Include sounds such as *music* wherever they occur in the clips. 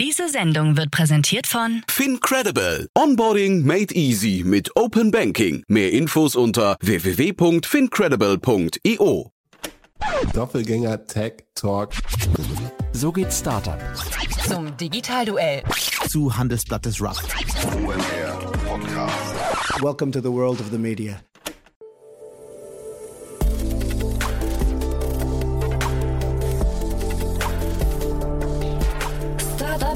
Diese Sendung wird präsentiert von FinCredible. Onboarding made easy mit Open Banking. Mehr Infos unter www.fincredible.io. Doppelgänger Tech Talk. So geht Startup. zum Digitalduell. Zu Handelsblattes Rust. Welcome to the world of the media.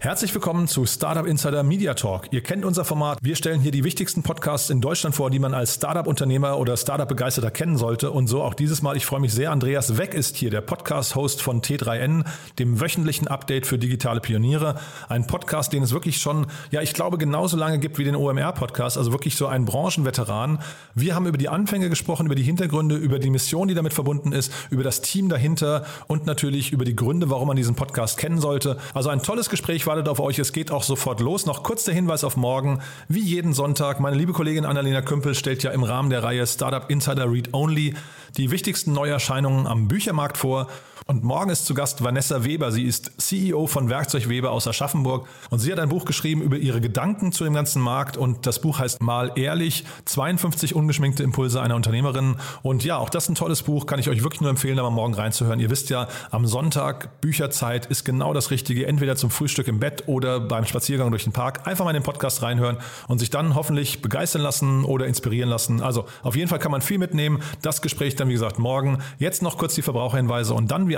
Herzlich willkommen zu Startup Insider Media Talk. Ihr kennt unser Format. Wir stellen hier die wichtigsten Podcasts in Deutschland vor, die man als Startup-Unternehmer oder Startup-Begeisterter kennen sollte. Und so auch dieses Mal. Ich freue mich sehr. Andreas Weck ist hier, der Podcast-Host von T3N, dem wöchentlichen Update für digitale Pioniere. Ein Podcast, den es wirklich schon, ja, ich glaube, genauso lange gibt wie den OMR-Podcast. Also wirklich so ein Branchenveteran. Wir haben über die Anfänge gesprochen, über die Hintergründe, über die Mission, die damit verbunden ist, über das Team dahinter und natürlich über die Gründe, warum man diesen Podcast kennen sollte. Also ein tolles Gespräch wartet auf euch. Es geht auch sofort los. Noch kurz der Hinweis auf morgen. Wie jeden Sonntag, meine liebe Kollegin Annalena Kümpel stellt ja im Rahmen der Reihe Startup Insider Read Only die wichtigsten Neuerscheinungen am Büchermarkt vor. Und morgen ist zu Gast Vanessa Weber. Sie ist CEO von Werkzeug Weber aus Aschaffenburg. Und sie hat ein Buch geschrieben über ihre Gedanken zu dem ganzen Markt. Und das Buch heißt Mal ehrlich, 52 ungeschminkte Impulse einer Unternehmerin. Und ja, auch das ist ein tolles Buch. Kann ich euch wirklich nur empfehlen, da mal morgen reinzuhören. Ihr wisst ja, am Sonntag Bücherzeit ist genau das Richtige. Entweder zum Frühstück im Bett oder beim Spaziergang durch den Park. Einfach mal in den Podcast reinhören und sich dann hoffentlich begeistern lassen oder inspirieren lassen. Also auf jeden Fall kann man viel mitnehmen. Das Gespräch dann, wie gesagt, morgen. Jetzt noch kurz die Verbraucherhinweise und dann,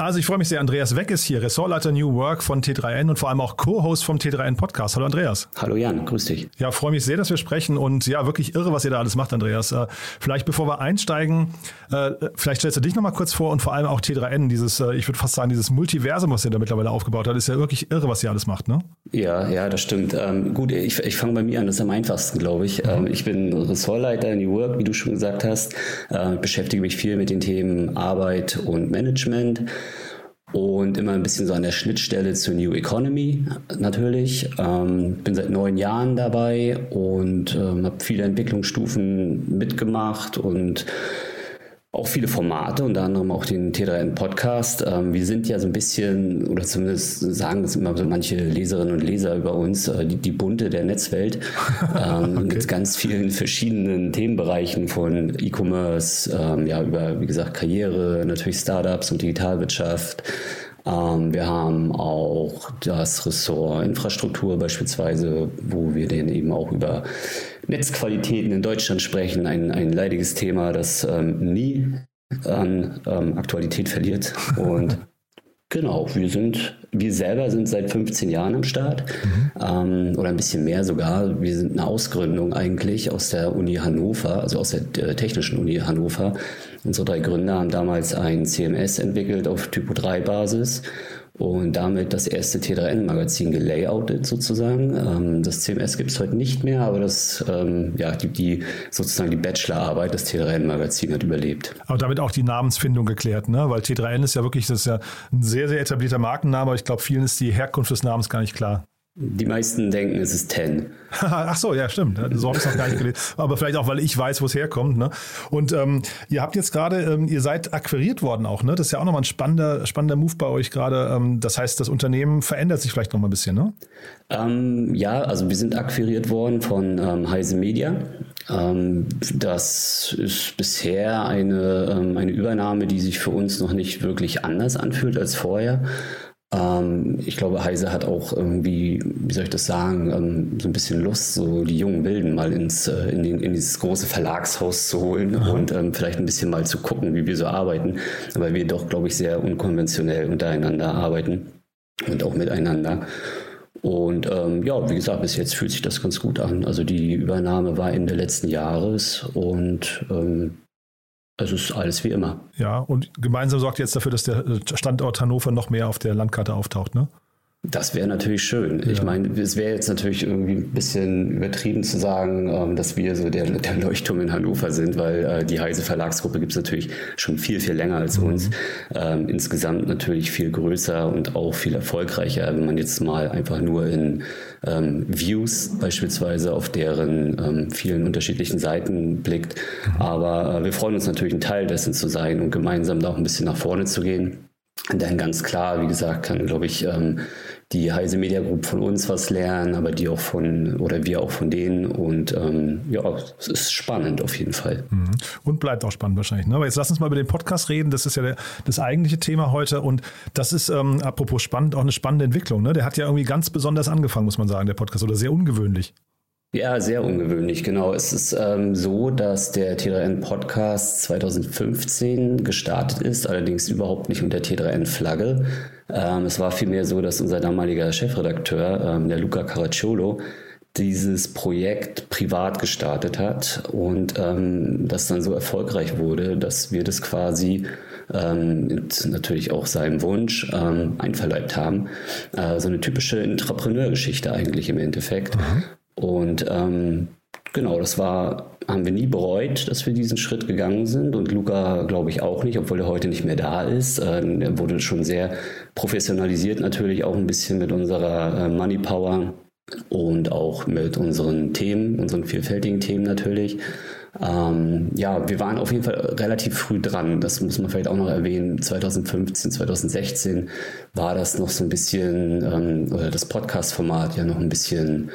Also ich freue mich sehr, Andreas Weck ist hier, Ressortleiter New Work von T3N und vor allem auch Co-Host vom T3N Podcast. Hallo Andreas. Hallo Jan, grüß dich. Ja, freue mich sehr, dass wir sprechen und ja, wirklich irre, was ihr da alles macht, Andreas. Äh, vielleicht bevor wir einsteigen, äh, vielleicht stellst du dich nochmal kurz vor und vor allem auch T3N, dieses, äh, ich würde fast sagen, dieses Multiversum, was ihr da mittlerweile aufgebaut habt, ist ja wirklich irre, was ihr alles macht, ne? Ja, ja, das stimmt. Ähm, gut, ich, ich fange bei mir an, das ist am einfachsten, glaube ich. Ähm, ich bin Ressortleiter New Work, wie du schon gesagt hast, äh, beschäftige mich viel mit den Themen Arbeit und Management. Und immer ein bisschen so an der Schnittstelle zur New Economy natürlich. Ähm, bin seit neun Jahren dabei und ähm, habe viele Entwicklungsstufen mitgemacht und auch viele Formate, unter anderem auch den T3N Podcast. Ähm, wir sind ja so ein bisschen, oder zumindest sagen das immer so manche Leserinnen und Leser über uns, äh, die, die Bunte der Netzwelt *laughs* ähm, Okay. mit ganz vielen verschiedenen Themenbereichen von E-Commerce, ähm, ja, über, wie gesagt, Karriere, natürlich Startups und Digitalwirtschaft. Wir haben auch das Ressort Infrastruktur beispielsweise, wo wir dann eben auch über Netzqualitäten in Deutschland sprechen. Ein, ein leidiges Thema, das ähm, nie an ähm, Aktualität verliert. *laughs* Und genau, wir sind, wir selber sind seit 15 Jahren am Start ähm, oder ein bisschen mehr sogar. Wir sind eine Ausgründung eigentlich aus der Uni Hannover, also aus der äh, Technischen Uni Hannover. Unsere drei Gründer haben damals ein CMS entwickelt auf Typo 3 Basis und damit das erste T3N-Magazin gelayoutet sozusagen. Ähm, das CMS gibt es heute nicht mehr, aber das, ähm, ja, die, die sozusagen die Bachelorarbeit, das T3N-Magazin hat überlebt. Aber damit auch die Namensfindung geklärt, ne? Weil T3N ist ja wirklich, das ist ja ein sehr, sehr etablierter Markenname, aber ich glaube, vielen ist die Herkunft des Namens gar nicht klar. Die meisten denken, es ist 10. *laughs* Ach so, ja, stimmt. So habe ich es noch gar nicht gelesen. Aber vielleicht auch, weil ich weiß, wo es herkommt. Ne? Und ähm, ihr habt jetzt gerade, ähm, ihr seid akquiriert worden auch. Ne? Das ist ja auch nochmal ein spannender, spannender Move bei euch gerade. Ähm, das heißt, das Unternehmen verändert sich vielleicht nochmal ein bisschen, ne? Ähm, ja, also wir sind akquiriert worden von ähm, Heise Media. Ähm, das ist bisher eine, eine Übernahme, die sich für uns noch nicht wirklich anders anfühlt als vorher. Ähm, ich glaube, Heise hat auch irgendwie, wie soll ich das sagen, ähm, so ein bisschen Lust, so die jungen Wilden mal ins, äh, in, den, in dieses große Verlagshaus zu holen Aha. und ähm, vielleicht ein bisschen mal zu gucken, wie wir so arbeiten, weil wir doch, glaube ich, sehr unkonventionell untereinander arbeiten und auch miteinander. Und ähm, ja, wie gesagt, bis jetzt fühlt sich das ganz gut an. Also die Übernahme war Ende letzten Jahres und ähm, es ist alles wie immer. Ja, und gemeinsam sorgt jetzt dafür, dass der Standort Hannover noch mehr auf der Landkarte auftaucht, ne? Das wäre natürlich schön. Ja. Ich meine, es wäre jetzt natürlich irgendwie ein bisschen übertrieben zu sagen, ähm, dass wir so der, der Leuchtturm in Hannover sind, weil äh, die Heise Verlagsgruppe gibt es natürlich schon viel, viel länger als mhm. uns. Ähm, insgesamt natürlich viel größer und auch viel erfolgreicher, wenn man jetzt mal einfach nur in ähm, Views beispielsweise auf deren ähm, vielen unterschiedlichen Seiten blickt. Mhm. Aber äh, wir freuen uns natürlich, ein Teil dessen zu sein und gemeinsam da auch ein bisschen nach vorne zu gehen. Denn ganz klar, wie gesagt, kann, glaube ich, ähm, die Heise Media Group von uns was lernen, aber die auch von, oder wir auch von denen. Und ähm, ja, es ist spannend auf jeden Fall. Mhm. Und bleibt auch spannend wahrscheinlich. Ne? Aber jetzt lass uns mal über den Podcast reden. Das ist ja der, das eigentliche Thema heute. Und das ist, ähm, apropos spannend, auch eine spannende Entwicklung. Ne? Der hat ja irgendwie ganz besonders angefangen, muss man sagen, der Podcast, oder sehr ungewöhnlich. Ja, sehr ungewöhnlich, genau. Es ist ähm, so, dass der T3N Podcast 2015 gestartet ist, allerdings überhaupt nicht unter T3N-Flagge. Ähm, es war vielmehr so, dass unser damaliger Chefredakteur, ähm, der Luca Caracciolo, dieses Projekt privat gestartet hat und ähm, das dann so erfolgreich wurde, dass wir das quasi ähm, natürlich auch seinem Wunsch ähm, einverleibt haben. Äh, so eine typische Entrepreneurgeschichte eigentlich im Endeffekt. Mhm. Und ähm, genau, das war, haben wir nie bereut, dass wir diesen Schritt gegangen sind. Und Luca, glaube ich, auch nicht, obwohl er heute nicht mehr da ist. Ähm, er wurde schon sehr professionalisiert, natürlich auch ein bisschen mit unserer äh, Money Power und auch mit unseren Themen, unseren vielfältigen Themen natürlich. Ähm, ja, wir waren auf jeden Fall relativ früh dran. Das muss man vielleicht auch noch erwähnen. 2015, 2016 war das noch so ein bisschen, ähm, oder das Podcast-Format ja noch ein bisschen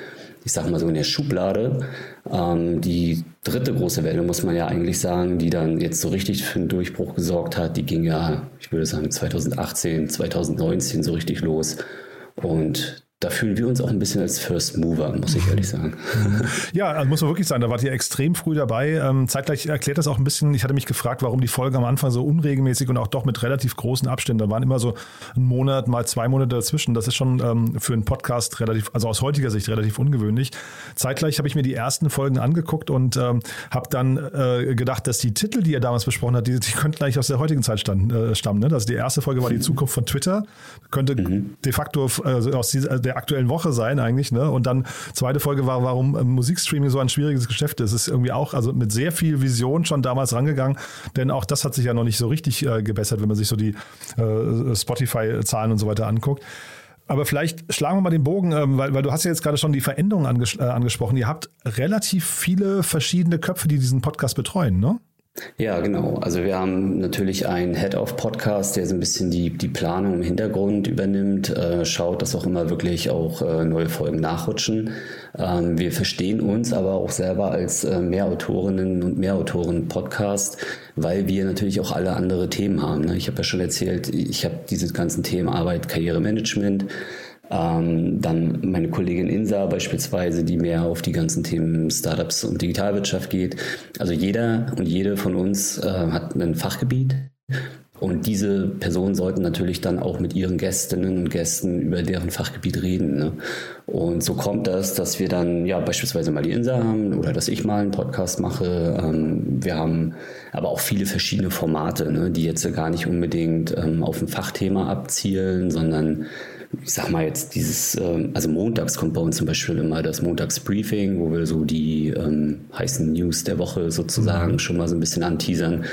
ich sag mal so in der Schublade. Ähm, die dritte große Welle, muss man ja eigentlich sagen, die dann jetzt so richtig für einen Durchbruch gesorgt hat, die ging ja, ich würde sagen, 2018, 2019 so richtig los. Und da fühlen wir uns auch ein bisschen als First Mover, muss ich ehrlich sagen. *laughs* Ja, also muss man wirklich sagen, da wart ihr extrem früh dabei. Ähm, zeitgleich erklärt das auch ein bisschen, ich hatte mich gefragt, warum die Folgen am Anfang so unregelmäßig und auch doch mit relativ großen Abständen, da waren immer so ein Monat, mal zwei Monate dazwischen. Das ist schon ähm, für einen Podcast relativ, also aus heutiger Sicht relativ ungewöhnlich. Zeitgleich habe ich mir die ersten Folgen angeguckt und ähm, habe dann äh, gedacht, dass die Titel, die er damals besprochen hat, die, die könnten eigentlich aus der heutigen Zeit äh, stammen. Ne? Also die erste Folge war die Zukunft von Twitter, könnte mhm. de facto äh, aus dieser, der aktuellen Woche sein eigentlich. Ne? Und dann zweite Folge war, warum äh, Musikstreaming so ein schwieriges Geschäft ist. Es ist irgendwie auch also mit sehr viel Vision schon damals rangegangen, denn auch das hat sich ja noch nicht so richtig äh, gebessert, wenn man sich so die äh, Spotify-Zahlen und so weiter anguckt. Aber vielleicht schlagen wir mal den Bogen, ähm, weil, weil du hast ja jetzt gerade schon die Veränderungen anges äh, angesprochen. Ihr habt relativ viele verschiedene Köpfe, die diesen Podcast betreuen, ne? Ja, genau. Also wir haben natürlich einen Head-of-Podcast, der so ein bisschen die, die Planung im Hintergrund übernimmt, äh, schaut, dass auch immer wirklich auch äh, neue Folgen nachrutschen. Ähm, wir verstehen uns aber auch selber als äh, Mehrautorinnen und Mehrautoren-Podcast, weil wir natürlich auch alle andere Themen haben. Ne? Ich habe ja schon erzählt, ich habe diese ganzen Themen Arbeit, Karrieremanagement, ähm, dann meine Kollegin Insa beispielsweise, die mehr auf die ganzen Themen Startups und Digitalwirtschaft geht. Also jeder und jede von uns äh, hat ein Fachgebiet. Und diese Personen sollten natürlich dann auch mit ihren Gästinnen und Gästen über deren Fachgebiet reden. Ne? Und so kommt das, dass wir dann ja beispielsweise mal die Insa haben oder dass ich mal einen Podcast mache. Ähm, wir haben aber auch viele verschiedene Formate, ne, die jetzt gar nicht unbedingt ähm, auf ein Fachthema abzielen, sondern ich sag mal jetzt dieses, ähm, also montags kommt bei uns zum Beispiel immer das Montagsbriefing, wo wir so die ähm, heißen News der Woche sozusagen schon mal so ein bisschen anteasern.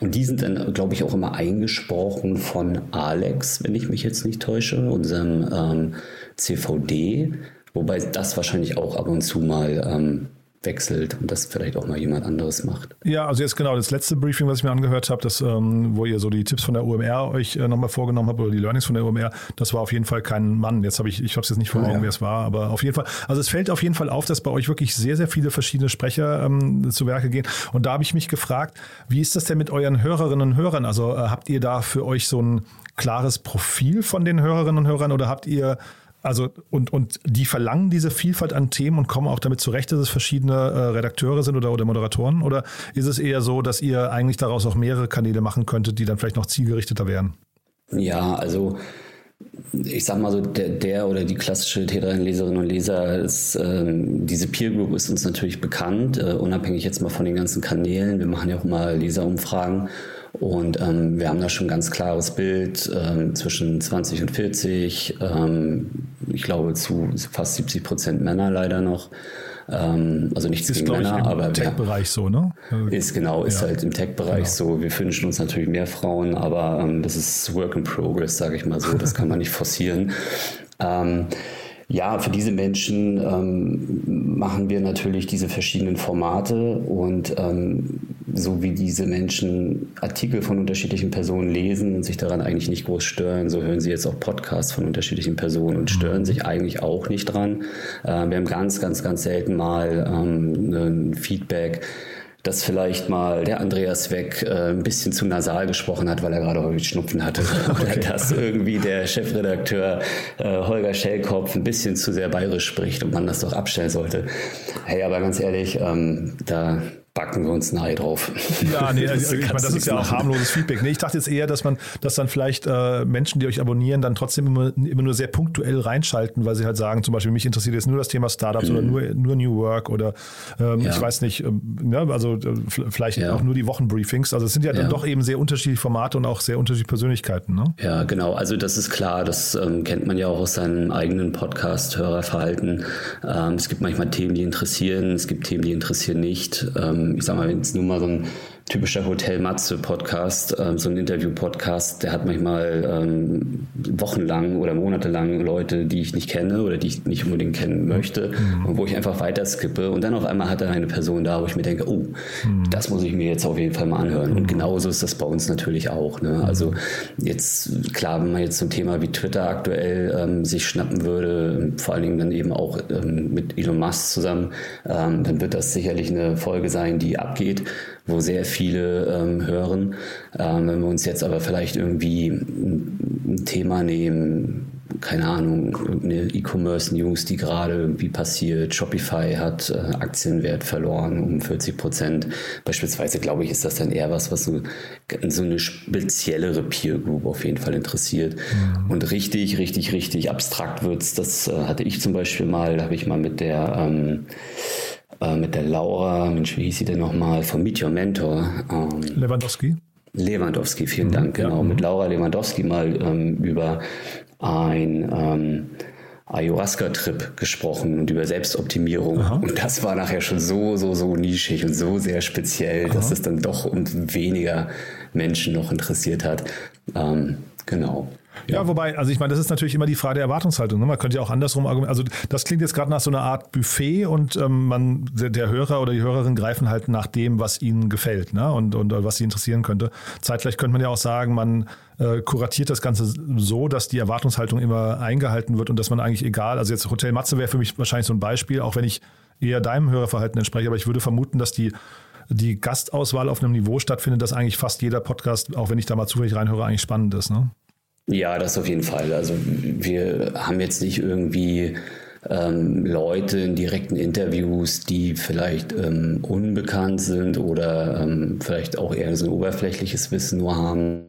Und die sind dann, glaube ich, auch immer eingesprochen von Alex, wenn ich mich jetzt nicht täusche, unserem ähm, CVD, wobei das wahrscheinlich auch ab und zu mal ähm, wechselt und das vielleicht auch mal jemand anderes macht. Ja, also jetzt genau das letzte Briefing, was ich mir angehört habe, das, ähm, wo ihr so die Tipps von der UMR euch äh, nochmal vorgenommen habt oder die Learnings von der UMR, das war auf jeden Fall kein Mann. Jetzt habe ich, ich habe es jetzt nicht vor Augen, ja. wer es war, aber auf jeden Fall, also es fällt auf jeden Fall auf, dass bei euch wirklich sehr, sehr viele verschiedene Sprecher ähm, zu Werke gehen. Und da habe ich mich gefragt, wie ist das denn mit euren Hörerinnen und Hörern? Also äh, habt ihr da für euch so ein klares Profil von den Hörerinnen und Hörern oder habt ihr also und, und die verlangen diese Vielfalt an Themen und kommen auch damit zurecht, dass es verschiedene äh, Redakteure sind oder, oder Moderatoren? Oder ist es eher so, dass ihr eigentlich daraus auch mehrere Kanäle machen könntet, die dann vielleicht noch zielgerichteter wären? Ja, also ich sag mal so, der, der oder die klassische T3-Leserinnen und Leser ist, ähm, diese Peer Group ist uns natürlich bekannt, äh, unabhängig jetzt mal von den ganzen Kanälen. Wir machen ja auch mal Leserumfragen und ähm, wir haben da schon ein ganz klares Bild ähm, zwischen 20 und 40. Ähm, ich glaube zu fast 70 Prozent Männer leider noch. Ähm, also nichts ist, gegen Männer, ich, im aber Tech-Bereich so, ne? Ist genau, ist ja. halt im Tech-Bereich genau. so. Wir wünschen uns natürlich mehr Frauen, aber ähm, das ist Work in Progress, sage ich mal so. Das kann man nicht forcieren. *laughs* Ja, für diese Menschen ähm, machen wir natürlich diese verschiedenen Formate und ähm, so wie diese Menschen Artikel von unterschiedlichen Personen lesen und sich daran eigentlich nicht groß stören, so hören sie jetzt auch Podcasts von unterschiedlichen Personen und stören mhm. sich eigentlich auch nicht dran. Äh, wir haben ganz, ganz, ganz selten mal ähm, ein Feedback, dass vielleicht mal der Andreas Weg äh, ein bisschen zu nasal gesprochen hat, weil er gerade häufig Schnupfen hatte. *laughs* Oder okay. dass irgendwie der Chefredakteur äh, Holger Schellkopf ein bisschen zu sehr bayerisch spricht und man das doch abstellen sollte. Hey, aber ganz ehrlich, ähm, da backen wir uns ein Ei drauf. Ja, nee, *laughs* also, ich meine, das ist ja auch harmloses Feedback. Nee, ich dachte jetzt eher, dass man, dass dann vielleicht äh, Menschen, die euch abonnieren, dann trotzdem immer, immer nur sehr punktuell reinschalten, weil sie halt sagen, zum Beispiel, mich interessiert jetzt nur das Thema Startups mhm. oder nur, nur New Work oder ähm, ja. ich weiß nicht, ähm, ne, also äh, vielleicht ja. auch nur die Wochenbriefings. Also es sind ja, ja, dann doch eben sehr unterschiedliche Formate und auch sehr unterschiedliche Persönlichkeiten. Ne? Ja, genau. Also das ist klar, das ähm, kennt man ja auch aus seinem eigenen Podcast-Hörerverhalten. Ähm, es gibt manchmal Themen, die interessieren, es gibt Themen, die interessieren nicht. Ähm, ich sag mal, wenn es nur mal so ein typischer Hotel Matze Podcast, ähm, so ein Interview-Podcast, der hat manchmal ähm, wochenlang oder monatelang Leute, die ich nicht kenne oder die ich nicht unbedingt kennen möchte mhm. und wo ich einfach weiter skippe und dann auf einmal hat er eine Person da, wo ich mir denke, oh, mhm. das muss ich mir jetzt auf jeden Fall mal anhören. Und mhm. genauso ist das bei uns natürlich auch. Ne? Also jetzt, klar, wenn man jetzt ein Thema wie Twitter aktuell ähm, sich schnappen würde, vor allen Dingen dann eben auch ähm, mit Elon Musk zusammen, ähm, dann wird das sicherlich eine Folge sein, die abgeht wo sehr viele ähm, hören. Ähm, wenn wir uns jetzt aber vielleicht irgendwie ein, Thema nehmen, keine Ahnung, eine E-Commerce-News, die gerade irgendwie passiert. Shopify hat äh, Aktienwert verloren um 40 Prozent. Beispielsweise, glaube ich, ist das dann eher was, was so, so eine speziellere Peer Group auf jeden Fall interessiert. Mhm. Und richtig, richtig, richtig abstrakt wird's. Das äh, hatte ich zum Beispiel mal, da habe ich mal mit der ähm, äh, mit der Laura, Mensch, wie hieß sie denn nochmal, von Meet Your Mentor. Ähm, Lewandowski? Lewandowski, vielen mhm, Dank, genau. Ja, mit Laura Lewandowski mal ähm, über ein ähm, Ayahuasca-Trip gesprochen und über Selbstoptimierung. Aha. Und das war nachher schon so, so, so nischig und so sehr speziell, Aha. dass es dann doch um weniger Menschen noch interessiert hat. Ähm, genau. Ja, ja, wobei, also ich meine, das ist natürlich immer die Frage der Erwartungshaltung. Ne? Man könnte ja auch andersrum argumentieren. Also das klingt jetzt gerade nach so einer Art Buffet und ähm, man, der, der, Hörer oder die Hörerin greifen halt nach dem, was ihnen gefällt ne? und, und was sie interessieren könnte. Zeitgleich könnte man ja auch sagen, man äh, kuratiert das Ganze so, dass die Erwartungshaltung immer eingehalten wird und dass man eigentlich egal, also jetzt Hotel Matze wäre für mich wahrscheinlich so ein Beispiel, auch wenn ich eher deinem Hörerverhalten entspreche, aber ich würde vermuten, dass die die Gastauswahl auf einem Niveau stattfindet, dass eigentlich fast jeder Podcast, auch wenn ich da mal zufällig reinhöre, eigentlich spannend ist. Ne? Ja, das auf jeden Fall. Also wir haben jetzt nicht irgendwie ähm, Leute in direkten Interviews, die vielleicht ähm, unbekannt sind oder ähm, vielleicht auch eher so ein oberflächliches Wissen nur haben.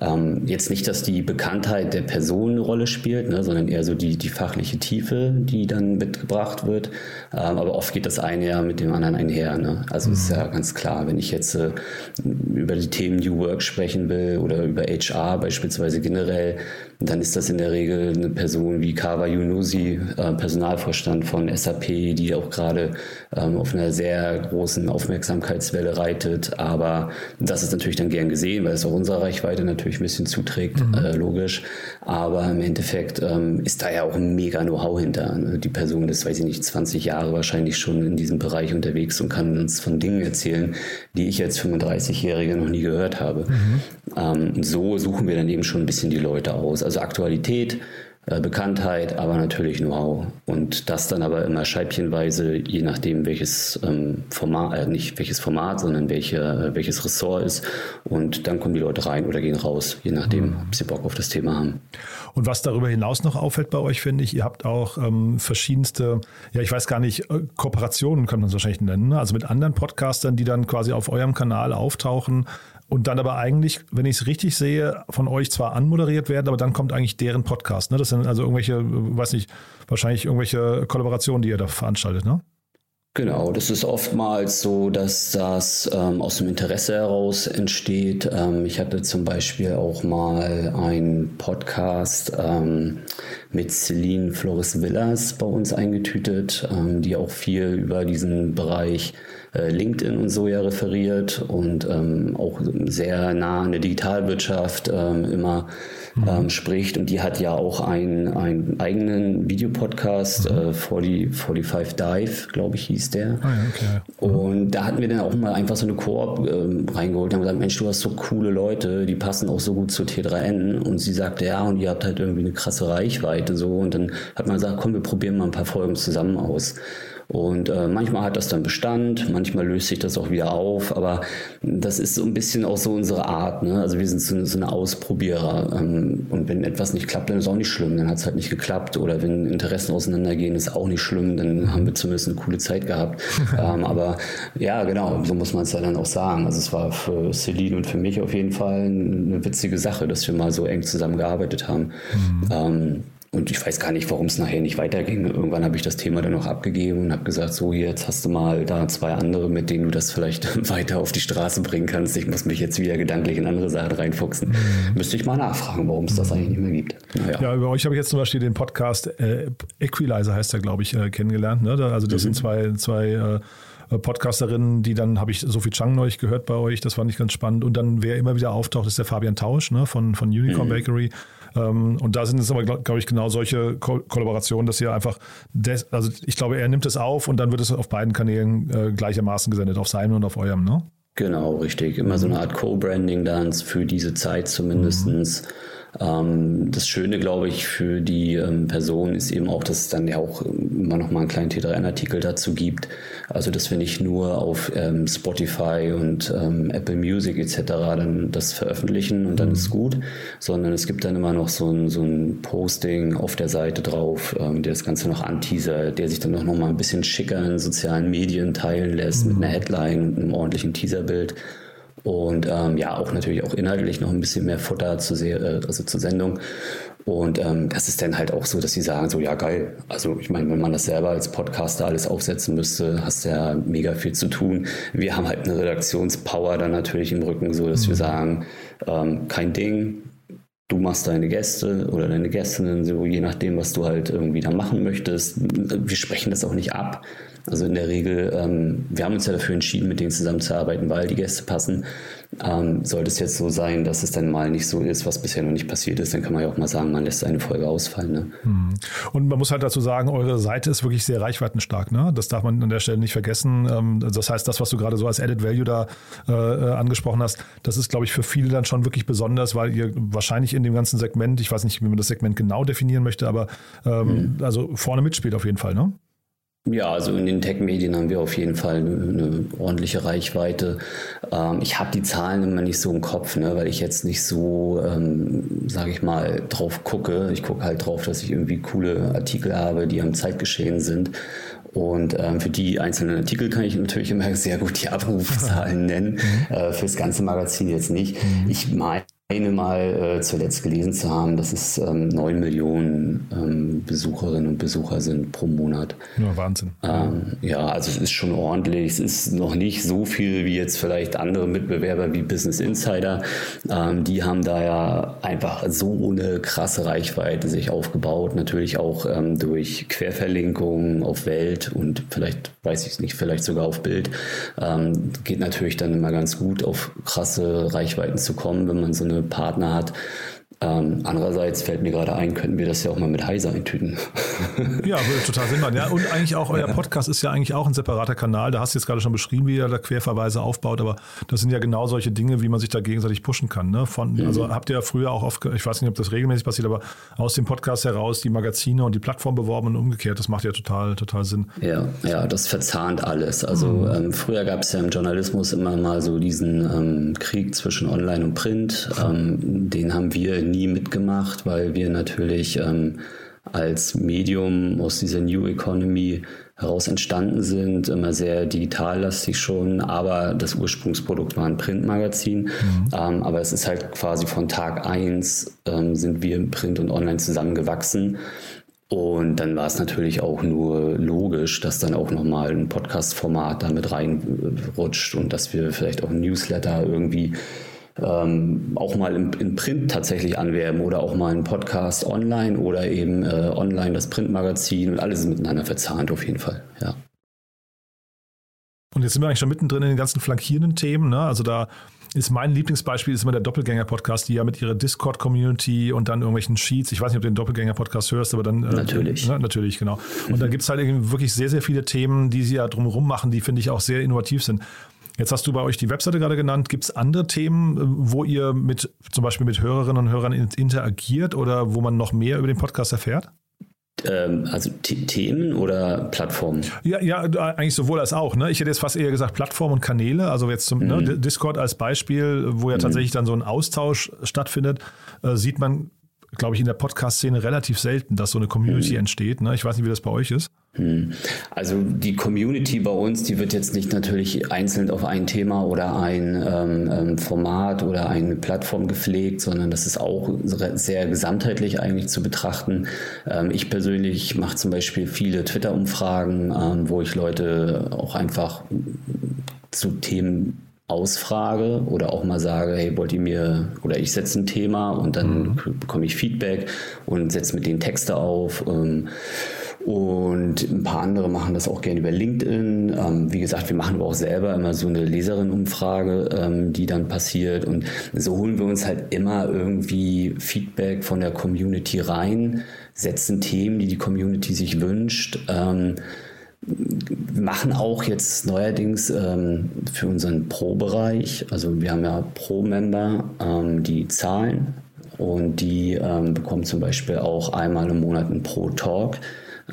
Ähm, jetzt nicht, dass die Bekanntheit der Person eine Rolle spielt, ne, sondern eher so die, die fachliche Tiefe, die dann mitgebracht wird. Ähm, aber oft geht das eine ja mit dem anderen einher. Ne? Also mhm. ist ja ganz klar, wenn ich jetzt äh, über die Themen New Work sprechen will oder über HR beispielsweise generell, dann ist das in der Regel eine Person wie Kawa Yunusi, äh, Personalvorstand von SAP, die auch gerade ähm, auf einer sehr großen Aufmerksamkeitswelle reitet. Aber das ist natürlich dann gern gesehen, weil es auch unserer Reichweite natürlich natürlich ein bisschen zuträgt, mhm. äh, logisch. Aber im Endeffekt ähm, ist da ja auch ein mega Know-how hinter. Ne? Die Person ist, weiß ich nicht, 20 Jahre wahrscheinlich schon in diesem Bereich unterwegs und kann uns von Dingen erzählen, die ich als 35-Jährige noch nie gehört habe. Mhm. Ähm, so suchen wir dann eben schon ein bisschen die Leute aus. Also Aktualität, Bekanntheit, aber natürlich Know-how. Und das dann aber immer scheibchenweise, je nachdem welches ähm, Format, äh, nicht welches Format, sondern welche, äh, welches Ressort ist. Und dann kommen die Leute rein oder gehen raus, je nachdem, mhm. ob sie Bock auf das Thema haben. Und was darüber hinaus noch auffällt bei euch, finde ich, ihr habt auch ähm, verschiedenste, ja, ich weiß gar nicht, äh, Kooperationen kann man es wahrscheinlich nennen, ne? also mit anderen Podcastern, die dann quasi auf eurem Kanal auftauchen und dann aber eigentlich, wenn ich es richtig sehe, von euch zwar anmoderiert werden, aber dann kommt eigentlich deren Podcast. Ne? Das sind also irgendwelche, weiß nicht, wahrscheinlich irgendwelche Kollaborationen, die ihr da veranstaltet, ne? Genau, das ist oftmals so, dass das ähm, aus dem Interesse heraus entsteht. Ähm, ich hatte zum Beispiel auch mal einen Podcast ähm, mit Celine Flores Villas bei uns eingetütet, ähm, die auch viel über diesen Bereich äh, LinkedIn und so ja referiert und ähm, auch sehr nah an der Digitalwirtschaft ähm, immer mhm. ähm, spricht. Und die hat ja auch einen, einen eigenen Videopodcast, mhm. äh, 40, 45 Dive, glaube ich, hieß der. Ah, okay. mhm. Und da hatten wir dann auch mal einfach so eine Koop ähm, reingeholt und haben gesagt, Mensch, du hast so coole Leute, die passen auch so gut zu T3N. Und sie sagte, ja, und ihr habt halt irgendwie eine krasse Reichweite so. Und dann hat man gesagt, komm, wir probieren mal ein paar Folgen zusammen aus. Und äh, manchmal hat das dann Bestand, manchmal löst sich das auch wieder auf, aber das ist so ein bisschen auch so unsere Art. Ne? Also wir sind so, so eine Ausprobierer. Ähm, und wenn etwas nicht klappt, dann ist auch nicht schlimm, dann hat es halt nicht geklappt. Oder wenn Interessen auseinandergehen, ist auch nicht schlimm, dann haben wir zumindest eine coole Zeit gehabt. *laughs* ähm, aber ja, genau, so muss man es ja dann auch sagen. Also es war für Celine und für mich auf jeden Fall eine witzige Sache, dass wir mal so eng zusammengearbeitet haben. Mhm. Ähm, und ich weiß gar nicht, warum es nachher nicht weiterging. Irgendwann habe ich das Thema dann auch abgegeben und habe gesagt, so jetzt hast du mal da zwei andere, mit denen du das vielleicht *laughs* weiter auf die Straße bringen kannst. Ich muss mich jetzt wieder gedanklich in andere Sachen reinfuchsen. Mhm. Müsste ich mal nachfragen, warum es das eigentlich nicht mehr gibt. Naja. Ja, über euch habe ich jetzt zum Beispiel den Podcast äh, Equalizer heißt der, glaube ich, äh, kennengelernt. Ne? Also das mhm. sind zwei, zwei äh, Podcasterinnen, die dann habe ich Sophie Chang neulich gehört bei euch, das fand ich ganz spannend. Und dann, wer immer wieder auftaucht, ist der Fabian Tausch ne, von, von Unicorn mhm. Bakery. Ähm, und da sind es aber, glaube ich, genau solche Ko Kollaborationen, dass ihr einfach, des, also ich glaube, er nimmt es auf und dann wird es auf beiden Kanälen äh, gleichermaßen gesendet, auf seinem und auf eurem, ne? Genau, richtig. Immer so eine Art Co-Branding dann für diese Zeit zumindestens. Mhm. Ähm, das Schöne, glaube ich, für die ähm, Person ist eben auch, dass es dann ja auch immer noch mal einen kleinen T3N-Artikel dazu gibt. Also, dass wir nicht nur auf ähm, Spotify und ähm, Apple Music etc. dann das veröffentlichen und dann mhm. ist gut, sondern es gibt dann immer noch so ein, so ein Posting auf der Seite drauf, ähm, der das Ganze noch anteasert, der sich dann auch noch mal ein bisschen schicker in sozialen Medien teilen lässt mhm. mit einer Headline und einem ordentlichen Teaserbild. Und ähm, ja, auch natürlich auch inhaltlich noch ein bisschen mehr Futter zur, äh, also zur Sendung. Und ähm, das ist dann halt auch so, dass sie sagen, so ja geil. Also ich meine, wenn man das selber als Podcaster alles aufsetzen müsste, hast du ja mega viel zu tun. Wir haben halt eine Redaktionspower dann natürlich im Rücken, so dass mhm. wir sagen, ähm, kein Ding, du machst deine Gäste oder deine Gästinnen, so je nachdem, was du halt irgendwie da machen möchtest. Wir sprechen das auch nicht ab. Also in der Regel, ähm, wir haben uns ja dafür entschieden, mit denen zusammenzuarbeiten, weil die Gäste passen. Ähm, sollte es jetzt so sein, dass es dann mal nicht so ist, was bisher noch nicht passiert ist, dann kann man ja auch mal sagen, man lässt eine Folge ausfallen. Ne? Hm. Und man muss halt dazu sagen, eure Seite ist wirklich sehr reichweitenstark. Ne? Das darf man an der Stelle nicht vergessen. Ähm, das heißt, das, was du gerade so als Added Value da äh, äh, angesprochen hast, das ist, glaube ich, für viele dann schon wirklich besonders, weil ihr wahrscheinlich in dem ganzen Segment, ich weiß nicht, wie man das Segment genau definieren möchte, aber ähm, mhm. also vorne mitspielt auf jeden Fall, ne? Ja, also in den Tech-Medien haben wir auf jeden Fall eine, eine ordentliche Reichweite. Ähm, ich habe die Zahlen immer nicht so im Kopf, ne, weil ich jetzt nicht so, ähm, sage ich mal, drauf gucke. Ich gucke halt drauf, dass ich irgendwie coole Artikel habe, die am Zeitgeschehen sind. Und ähm, für die einzelnen Artikel kann ich natürlich immer *laughs* sehr gut die Abrufzahlen *laughs* nennen. Mhm. Äh, fürs ganze Magazin jetzt nicht. Mhm. Ich meine, eine mal äh, zuletzt gelesen zu haben, dass es ähm, 9 Millionen ähm, Besucherinnen und Besucher sind pro Monat. Ja, Wahnsinn. Ähm, ja, also es ist schon ordentlich. Es ist noch nicht so viel wie jetzt vielleicht andere Mitbewerber wie Business Insider. Ähm, die haben da ja einfach so eine krasse Reichweite sich aufgebaut. Natürlich auch ähm, durch Querverlinkungen auf Welt und vielleicht, weiß ich es nicht, vielleicht sogar auf Bild. Ähm, geht natürlich dann immer ganz gut, auf krasse Reichweiten zu kommen, wenn man so eine Partner hat. Ähm, andererseits fällt mir gerade ein, könnten wir das ja auch mal mit Heise eintüten. *laughs* *laughs* ja, würde total Sinn machen. Ja, und eigentlich auch, euer Podcast ist ja eigentlich auch ein separater Kanal. Da hast du jetzt gerade schon beschrieben, wie ihr da Querverweise aufbaut, aber das sind ja genau solche Dinge, wie man sich da gegenseitig pushen kann. Ne? Von, mhm. Also habt ihr ja früher auch oft, ich weiß nicht, ob das regelmäßig passiert, aber aus dem Podcast heraus die Magazine und die Plattform beworben und umgekehrt. Das macht ja total, total Sinn. Ja, ja, das verzahnt alles. Also mhm. ähm, früher gab es ja im Journalismus immer mal so diesen ähm, Krieg zwischen Online und Print. Ähm, den haben wir nie mitgemacht, weil wir natürlich ähm, als Medium aus dieser New Economy heraus entstanden sind, immer sehr digitallastig schon, aber das Ursprungsprodukt war ein Printmagazin. Mhm. Ähm, aber es ist halt quasi von Tag eins ähm, sind wir im Print und Online zusammengewachsen. Und dann war es natürlich auch nur logisch, dass dann auch nochmal ein Podcast-Format damit reinrutscht und dass wir vielleicht auch ein Newsletter irgendwie ähm, auch mal in, in, Print tatsächlich anwerben oder auch mal einen Podcast online oder eben äh, online das Printmagazin und alles ist miteinander verzahnt auf jeden Fall, ja. Und jetzt sind wir eigentlich schon mittendrin in den ganzen flankierenden Themen. Ne? Also da ist mein Lieblingsbeispiel ist immer der Doppelgänger-Podcast, die ja mit ihrer Discord-Community und dann irgendwelchen Sheets, ich weiß nicht, ob du den Doppelgänger-Podcast hörst, aber dann... Äh, natürlich. Äh, natürlich, genau. Und mhm. da gibt es halt wirklich sehr, sehr viele Themen, die sie ja drumherum machen, die finde ich auch sehr innovativ sind. Jetzt hast du bei euch die Webseite gerade genannt. Gibt es andere Themen, äh, wo ihr mit zum Beispiel mit Hörerinnen und Hörern interagiert oder wo man noch mehr über den Podcast erfährt? Ähm, also Themen oder Plattformen? Ja, ja, eigentlich sowohl als auch. Ne? Ich hätte jetzt fast eher gesagt Plattformen und Kanäle. Also jetzt zum ne, mhm. ne, Discord als Beispiel, wo ja mhm. tatsächlich dann so ein Austausch stattfindet, äh, sieht man glaube ich, in der Podcast-Szene relativ selten, dass so eine Community mhm. entsteht. Ne? Ich weiß nicht, wie das bei euch ist. Hm. Also die Community bei uns, die wird jetzt nicht natürlich einzeln auf ein Thema oder ein ähm, ähm, Format oder eine Plattform gepflegt, sondern das ist auch sehr gesamtheitlich eigentlich zu betrachten. Ähm, ich persönlich mache zum Beispiel viele Twitter-Umfragen, ähm, wo ich Leute auch einfach zu Themen ausfrage oder auch mal sage, hey, wollt ihr mir, oder ich setze ein Thema und dann mhm. bekomme ich Feedback und setze mit den Texte auf. Ähm, und ein paar andere machen das auch gerne über LinkedIn. Ähm, wie gesagt, wir machen aber auch selber immer so eine Leserinnenumfrage, ähm, die dann passiert. Und so holen wir uns halt immer irgendwie Feedback von der Community rein, setzen Themen, die die Community sich wünscht. Ähm, machen auch jetzt neuerdings ähm, für unseren Pro-Bereich, also wir haben ja Pro-Member, ähm, die zahlen und die ähm, bekommen zum Beispiel auch einmal im Monat einen Pro-Talk.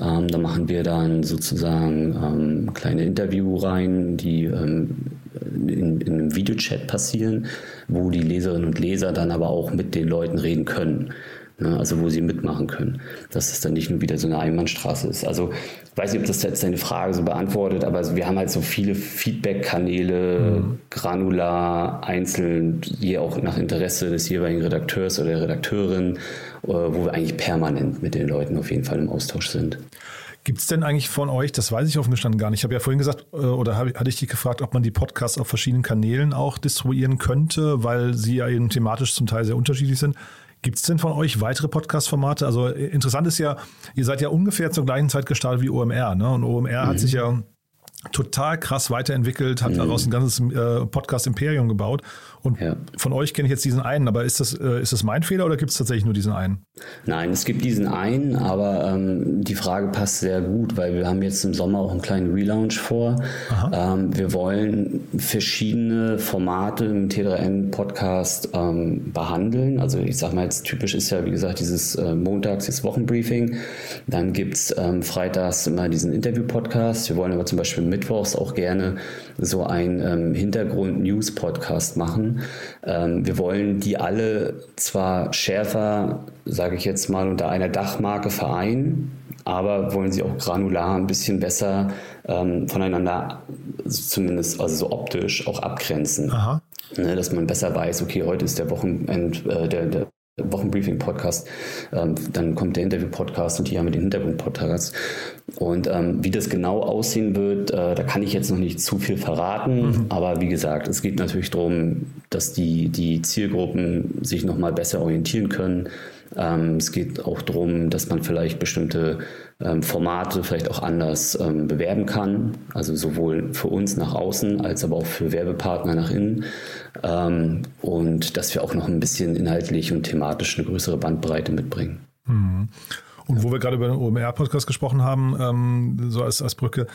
Ähm, da machen wir dann sozusagen ähm, kleine Interviewreihen, die ähm, in, in einem Videochat passieren, wo die Leserinnen und Leser dann aber auch mit den Leuten reden können. Ne, also wo sie mitmachen können. Dass es dann nicht nur wieder so eine Einbahnstraße ist. Also ich weiß nicht, ob das jetzt deine Frage so beantwortet, aber wir haben halt so viele Feedback-Kanäle, mhm. granular, einzeln, je auch nach Interesse des jeweiligen Redakteurs oder der Redakteurin, äh, wo wir eigentlich permanent mit den Leuten auf jeden Fall im Austausch sind. Gibt es denn eigentlich von euch, das weiß ich offen gestanden gar nicht, ich habe ja vorhin gesagt, äh, oder hatte ich dich gefragt, ob man die Podcasts auf verschiedenen Kanälen auch distribuieren könnte, weil sie ja eben thematisch zum Teil sehr unterschiedlich sind. Gibt es denn von euch weitere Podcast-Formate? Also äh, interessant ist ja, ihr seid ja ungefähr zur gleichen Zeit gestartet wie OMR. Ne? Und OMR mhm. hat sich ja total krass weiterentwickelt, hat mhm. daraus ein ganzes äh, Podcast-Imperium gebaut. Und ja. von euch kenne ich jetzt diesen einen, aber ist das, äh, ist das mein Fehler oder gibt es tatsächlich nur diesen einen? Nein, es gibt diesen einen, aber ähm, die Frage passt sehr gut, weil wir haben jetzt im Sommer auch einen kleinen Relaunch vor. Ähm, wir wollen verschiedene Formate im T3N-Podcast ähm, behandeln. Also ich sage mal jetzt typisch ist ja, wie gesagt, dieses äh, Montags, das Wochenbriefing. Dann gibt es ähm, freitags immer diesen Interview-Podcast. Wir wollen aber zum Beispiel mittwochs auch gerne so einen ähm, Hintergrund-News-Podcast machen. Ähm, wir wollen die alle zwar schärfer, sage ich jetzt mal, unter einer Dachmarke vereinen, aber wollen sie auch granular ein bisschen besser ähm, voneinander, zumindest also so optisch, auch abgrenzen. Ne, dass man besser weiß, okay, heute ist der Wochenend, äh, der, der Wochenbriefing-Podcast, ähm, dann kommt der Interview-Podcast und hier haben wir den Hintergrund-Podcast. Und ähm, wie das genau aussehen wird, äh, da kann ich jetzt noch nicht zu viel verraten. Mhm. Aber wie gesagt, es geht natürlich darum, dass die, die Zielgruppen sich nochmal besser orientieren können. Ähm, es geht auch darum, dass man vielleicht bestimmte ähm, Formate vielleicht auch anders ähm, bewerben kann. Also sowohl für uns nach außen als aber auch für Werbepartner nach innen. Ähm, und dass wir auch noch ein bisschen inhaltlich und thematisch eine größere Bandbreite mitbringen. Mhm. Und wo wir gerade über den OMR-Podcast gesprochen haben, ähm, so als, als Brücke,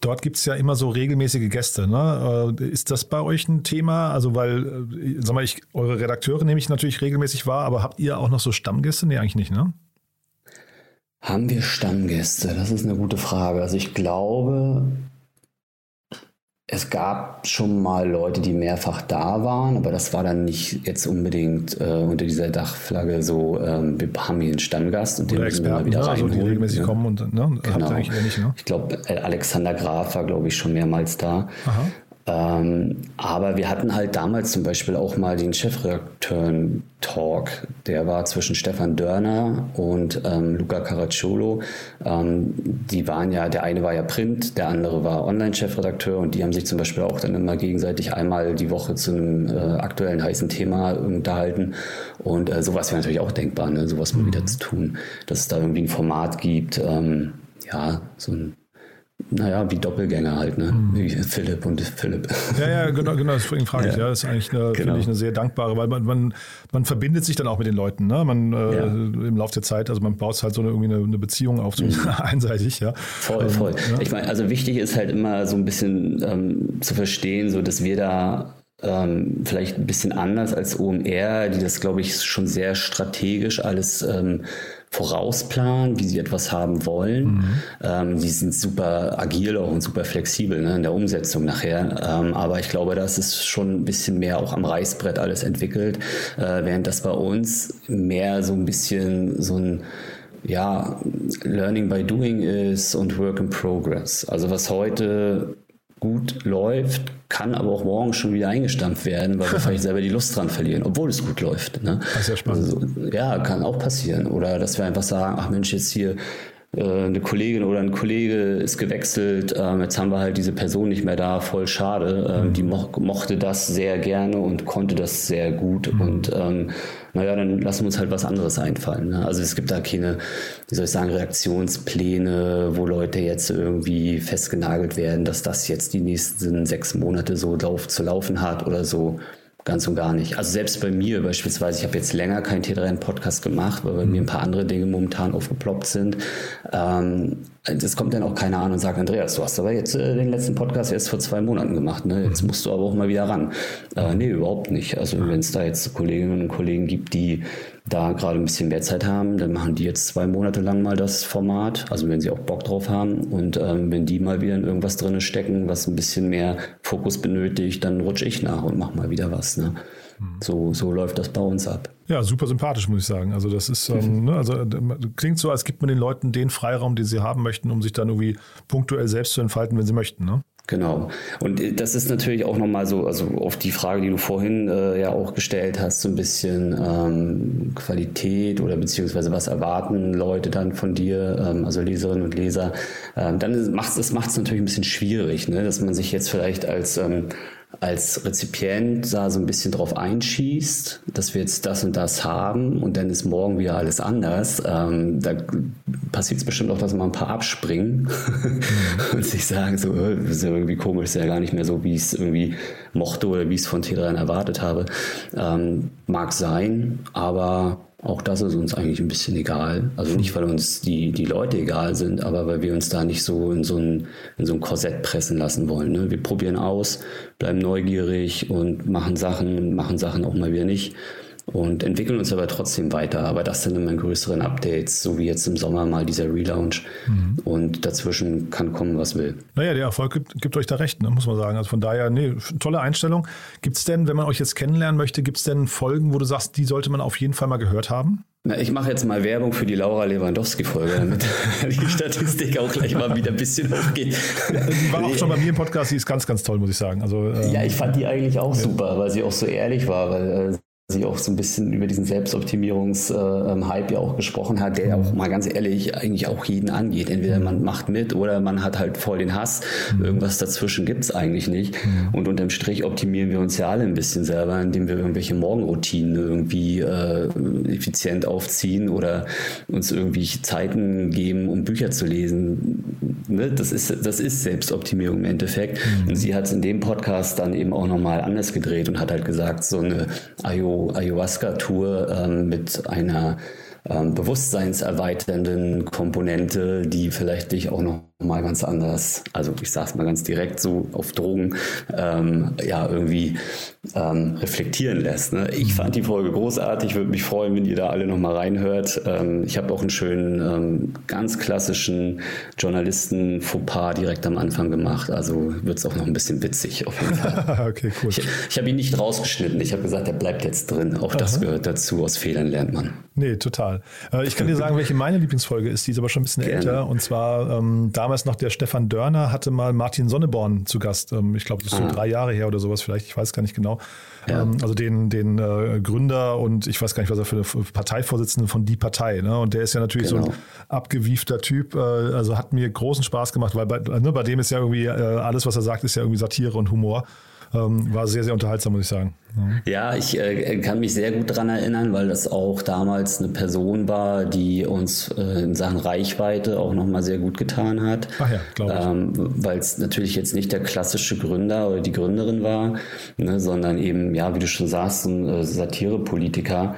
Dort gibt es ja immer so regelmäßige Gäste. Ne? Äh, ist das bei euch ein Thema? Also, weil, äh, sag mal, ich, eure Redakteure nehme ich natürlich regelmäßig wahr, aber habt ihr auch noch so Stammgäste? Nee, eigentlich nicht, ne? Haben wir Stammgäste? Das ist eine gute Frage. Also ich glaube, es gab schon mal Leute, die mehrfach da waren, aber das war dann nicht jetzt unbedingt äh, unter dieser Dachflagge so, ähm, wir haben hier einen Stammgast und Oder den müssen wir mal wieder ne? Also die regelmäßig ja. kommen und ne? genau. Nicht, ne? Ich glaube, Alexander Graf war, glaube ich, schon mehrmals da. Aha. Ähm, aber wir hatten halt damals zum Beispiel auch mal den Chefredakteur-Talk. Der war zwischen Stefan Dörner und ähm, Luca Caracciolo. Ähm, die waren ja, der eine war ja Print, der andere war Online-Chefredakteur und die haben sich zum Beispiel auch dann immer gegenseitig einmal die Woche zu einem äh, aktuellen heißen Thema unterhalten. Und äh, sowas wäre natürlich auch denkbar, ne? sowas mal mhm. wieder zu tun, dass es da irgendwie ein Format gibt. Ähm, ja, so ein naja, wie Doppelgänger halt, ne? Mhm. Wie Philipp und Philipp. Ja, ja, genau, genau deswegen frage ich. Ja. ja. Das ist eigentlich, eine, genau. finde ich, eine sehr dankbare, weil man, man, man verbindet sich dann auch mit den Leuten, ne? Man äh, ja. im Laufe der Zeit, also man baut halt so eine, irgendwie eine, eine Beziehung auf, so mhm. *laughs* einseitig, ja. Voll, ähm, voll. Ja. Ich meine, also wichtig ist halt immer so ein bisschen ähm, zu verstehen, so dass wir da ähm, vielleicht ein bisschen anders als OMR, die das, glaube ich, schon sehr strategisch alles ähm, vorausplanen, wie sie etwas haben wollen. Mhm. Ähm, die sind super agil auch und super flexibel ne, in der Umsetzung nachher. Ähm, aber ich glaube, das ist schon ein bisschen mehr auch am Reißbrett alles entwickelt, äh, während das bei uns mehr so ein bisschen so ein ja, Learning by Doing ist und Work in Progress. Also was heute gut läuft, kann aber auch morgen schon wieder eingestampft werden, weil wir vielleicht *laughs* selber die Lust dran verlieren, obwohl es gut läuft. Ne? Das ist ja spannend. Also, ja, kann auch passieren. Oder dass wir einfach sagen, ach Mensch, jetzt hier eine Kollegin oder ein Kollege ist gewechselt, ähm, jetzt haben wir halt diese Person nicht mehr da, voll schade. Ähm, mhm. Die mo mochte das sehr gerne und konnte das sehr gut mhm. und ähm, naja, dann lassen wir uns halt was anderes einfallen. Ne? Also es gibt da keine, wie soll ich sagen, Reaktionspläne, wo Leute jetzt irgendwie festgenagelt werden, dass das jetzt die nächsten sechs Monate so lauf, zu laufen hat oder so. Ganz und gar nicht. Also selbst bei mir beispielsweise, ich habe jetzt länger keinen T3N-Podcast gemacht, weil bei mir ein paar andere Dinge momentan aufgeploppt sind. Ähm, das kommt dann auch keiner an und sagt, Andreas, du hast aber jetzt äh, den letzten Podcast erst vor zwei Monaten gemacht. Ne? Jetzt musst du aber auch mal wieder ran. Äh, nee, überhaupt nicht. Also wenn es da jetzt Kolleginnen und Kollegen gibt, die da gerade ein bisschen mehr Zeit haben, dann machen die jetzt zwei Monate lang mal das Format, also wenn sie auch Bock drauf haben. Und ähm, wenn die mal wieder in irgendwas drin stecken, was ein bisschen mehr Fokus benötigt, dann rutsche ich nach und mache mal wieder was. Ne? Mhm. So, so läuft das bei uns ab. Ja, super sympathisch, muss ich sagen. Also das ist, ähm, ne, also klingt so, als gibt man den Leuten den Freiraum, den sie haben möchten, um sich dann irgendwie punktuell selbst zu entfalten, wenn sie möchten. Ne? Genau. Und äh, das ist natürlich auch nochmal so, also auf die Frage, die du vorhin äh, ja auch gestellt hast, so ein bisschen ähm, Qualität oder beziehungsweise was erwarten Leute dann von dir, ähm, also Leserinnen und Leser, ähm, dann macht es macht's natürlich ein bisschen schwierig, ne? dass man sich jetzt vielleicht als ähm, als Rezipient da so ein bisschen drauf einschießt, dass wir jetzt das und das haben und dann ist morgen wieder alles anders. Ähm, da passiert es bestimmt auch, dass mal ein paar abspringen *laughs* und sich sagen, so, äh, ist ja irgendwie komisch, ist ja gar nicht mehr so, wie ich es irgendwie mochte oder wie ich es von T3 erwartet habe. Ähm, mag sein, aber auch das ist uns eigentlich ein bisschen egal. Also nicht, weil uns die, die Leute egal sind, aber weil wir uns da nicht so in so ein, in so ein Korsett pressen lassen wollen. Ne? Wir probieren aus, bleiben neugierig und machen Sachen, machen Sachen auch mal wieder nicht und entwickeln uns aber trotzdem weiter. Aber das sind immer in größeren Updates, so wie jetzt im Sommer mal dieser Relaunch. Mhm. Und dazwischen kann kommen, was will. Naja, der Erfolg gibt, gibt euch da recht, ne, muss man sagen. Also von daher, nee, tolle Einstellung. Gibt es denn, wenn man euch jetzt kennenlernen möchte, gibt es denn Folgen, wo du sagst, die sollte man auf jeden Fall mal gehört haben? Na, ich mache jetzt mal Werbung für die Laura Lewandowski-Folge, damit *laughs* die Statistik auch gleich mal wieder ein bisschen hochgeht. Die war auch schon bei mir im Podcast, die ist ganz, ganz toll, muss ich sagen. Also, ähm, ja, ich fand die eigentlich auch ja. super, weil sie auch so ehrlich war. Weil, äh, auch so ein bisschen über diesen Selbstoptimierungs-Hype ja auch gesprochen hat, der auch mal ganz ehrlich eigentlich auch jeden angeht. Entweder man macht mit oder man hat halt voll den Hass. Irgendwas dazwischen gibt's eigentlich nicht. Und unterm Strich optimieren wir uns ja alle ein bisschen selber, indem wir irgendwelche Morgenroutinen irgendwie äh, effizient aufziehen oder uns irgendwie Zeiten geben, um Bücher zu lesen. Ne? Das, ist, das ist Selbstoptimierung im Endeffekt. Und sie hat es in dem Podcast dann eben auch nochmal anders gedreht und hat halt gesagt, so eine IO Ayahuasca-Tour ähm, mit einer ähm, bewusstseinserweiternden Komponente, die vielleicht dich auch noch mal ganz anders, also ich sag's mal ganz direkt so auf Drogen, ähm, ja, irgendwie ähm, reflektieren lässt. Ne? Ich fand die Folge großartig, würde mich freuen, wenn ihr da alle noch mal reinhört. Ähm, ich habe auch einen schönen, ähm, ganz klassischen Journalisten-Fauxpas direkt am Anfang gemacht, also wird's auch noch ein bisschen witzig auf jeden Fall. *laughs* okay, cool. Ich, ich habe ihn nicht rausgeschnitten, ich habe gesagt, er bleibt jetzt drin. Auch das Aha. gehört dazu, aus Fehlern lernt man. Nee, total. Äh, ich kann dir sagen, welche meine Lieblingsfolge ist, die ist aber schon ein bisschen Gerne. älter. Und zwar ähm, damals noch der Stefan Dörner hatte mal Martin Sonneborn zu Gast. Ähm, ich glaube, das ist so Ah. drei Jahre her oder sowas vielleicht, ich weiß gar nicht genau. Ja. Ähm, also den, den äh, Gründer und ich weiß gar nicht, was er für eine Parteivorsitzende von Die Partei. Ne? Und der ist ja natürlich so Genau. ein abgewiefter Typ. Äh, also hat mir großen Spaß gemacht, weil bei, ne, bei dem ist ja irgendwie äh, alles, was er sagt, ist ja irgendwie Satire und Humor. Ähm, war sehr, sehr unterhaltsam, muss ich sagen. Ja, ich äh, kann mich sehr gut dran erinnern, weil das auch damals eine Person war, die uns äh, in Sachen Reichweite auch nochmal sehr gut getan hat. Ach ja, glaube ich. Ähm, weil es natürlich jetzt nicht der klassische Gründer oder die Gründerin war, ne, sondern eben, ja, wie du schon sagst, ein äh, Satirepolitiker.